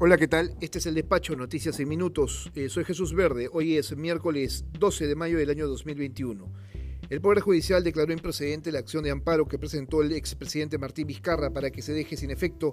Hola, ¿qué tal? Este es el despacho Noticias en Minutos. Eh, soy Jesús Verde. Hoy es miércoles 12 de mayo del año 2021. El Poder Judicial declaró improcedente la acción de amparo que presentó el expresidente Martín Vizcarra para que se deje sin efecto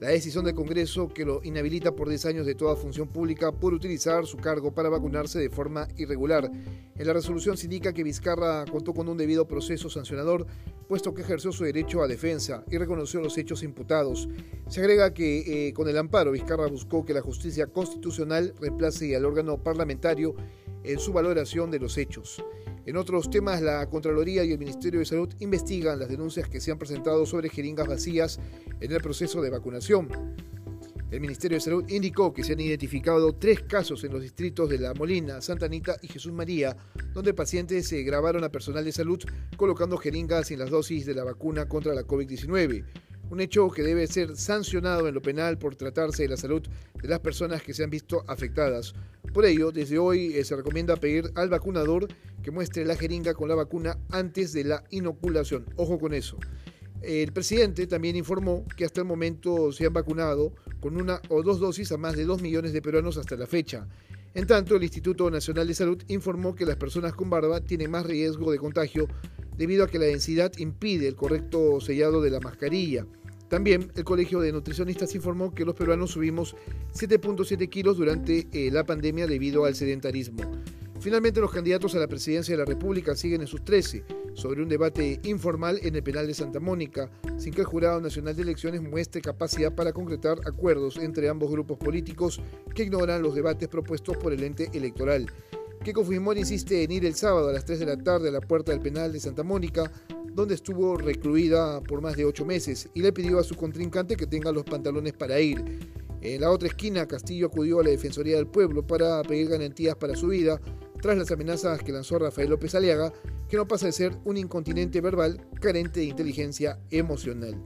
la decisión del Congreso que lo inhabilita por 10 años de toda función pública por utilizar su cargo para vacunarse de forma irregular. En la resolución se indica que Vizcarra contó con un debido proceso sancionador, puesto que ejerció su derecho a defensa y reconoció los hechos imputados. Se agrega que eh, con el amparo Vizcarra buscó que la justicia constitucional reemplace al órgano parlamentario en su valoración de los hechos. En otros temas, la Contraloría y el Ministerio de Salud investigan las denuncias que se han presentado sobre jeringas vacías en el proceso de vacunación. El Ministerio de Salud indicó que se han identificado tres casos en los distritos de La Molina, Santa Anita y Jesús María, donde pacientes se grabaron a personal de salud colocando jeringas sin las dosis de la vacuna contra la COVID-19 un hecho que debe ser sancionado en lo penal por tratarse de la salud de las personas que se han visto afectadas. Por ello, desde hoy eh, se recomienda pedir al vacunador que muestre la jeringa con la vacuna antes de la inoculación. Ojo con eso. El presidente también informó que hasta el momento se han vacunado con una o dos dosis a más de dos millones de peruanos hasta la fecha. En tanto, el Instituto Nacional de Salud informó que las personas con barba tienen más riesgo de contagio debido a que la densidad impide el correcto sellado de la mascarilla. También el Colegio de Nutricionistas informó que los peruanos subimos 7.7 kilos durante eh, la pandemia debido al sedentarismo. Finalmente, los candidatos a la presidencia de la República siguen en sus 13 sobre un debate informal en el penal de Santa Mónica, sin que el Jurado Nacional de Elecciones muestre capacidad para concretar acuerdos entre ambos grupos políticos que ignoran los debates propuestos por el ente electoral. Keiko Fujimori insiste en ir el sábado a las 3 de la tarde a la puerta del penal de Santa Mónica donde estuvo recluida por más de ocho meses y le pidió a su contrincante que tenga los pantalones para ir. En la otra esquina, Castillo acudió a la Defensoría del Pueblo para pedir garantías para su vida, tras las amenazas que lanzó Rafael López Aliaga, que no pasa de ser un incontinente verbal carente de inteligencia emocional.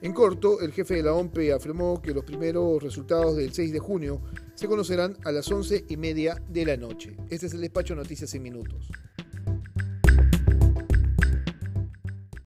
En corto, el jefe de la OMPE afirmó que los primeros resultados del 6 de junio se conocerán a las once y media de la noche. Este es el despacho Noticias en Minutos.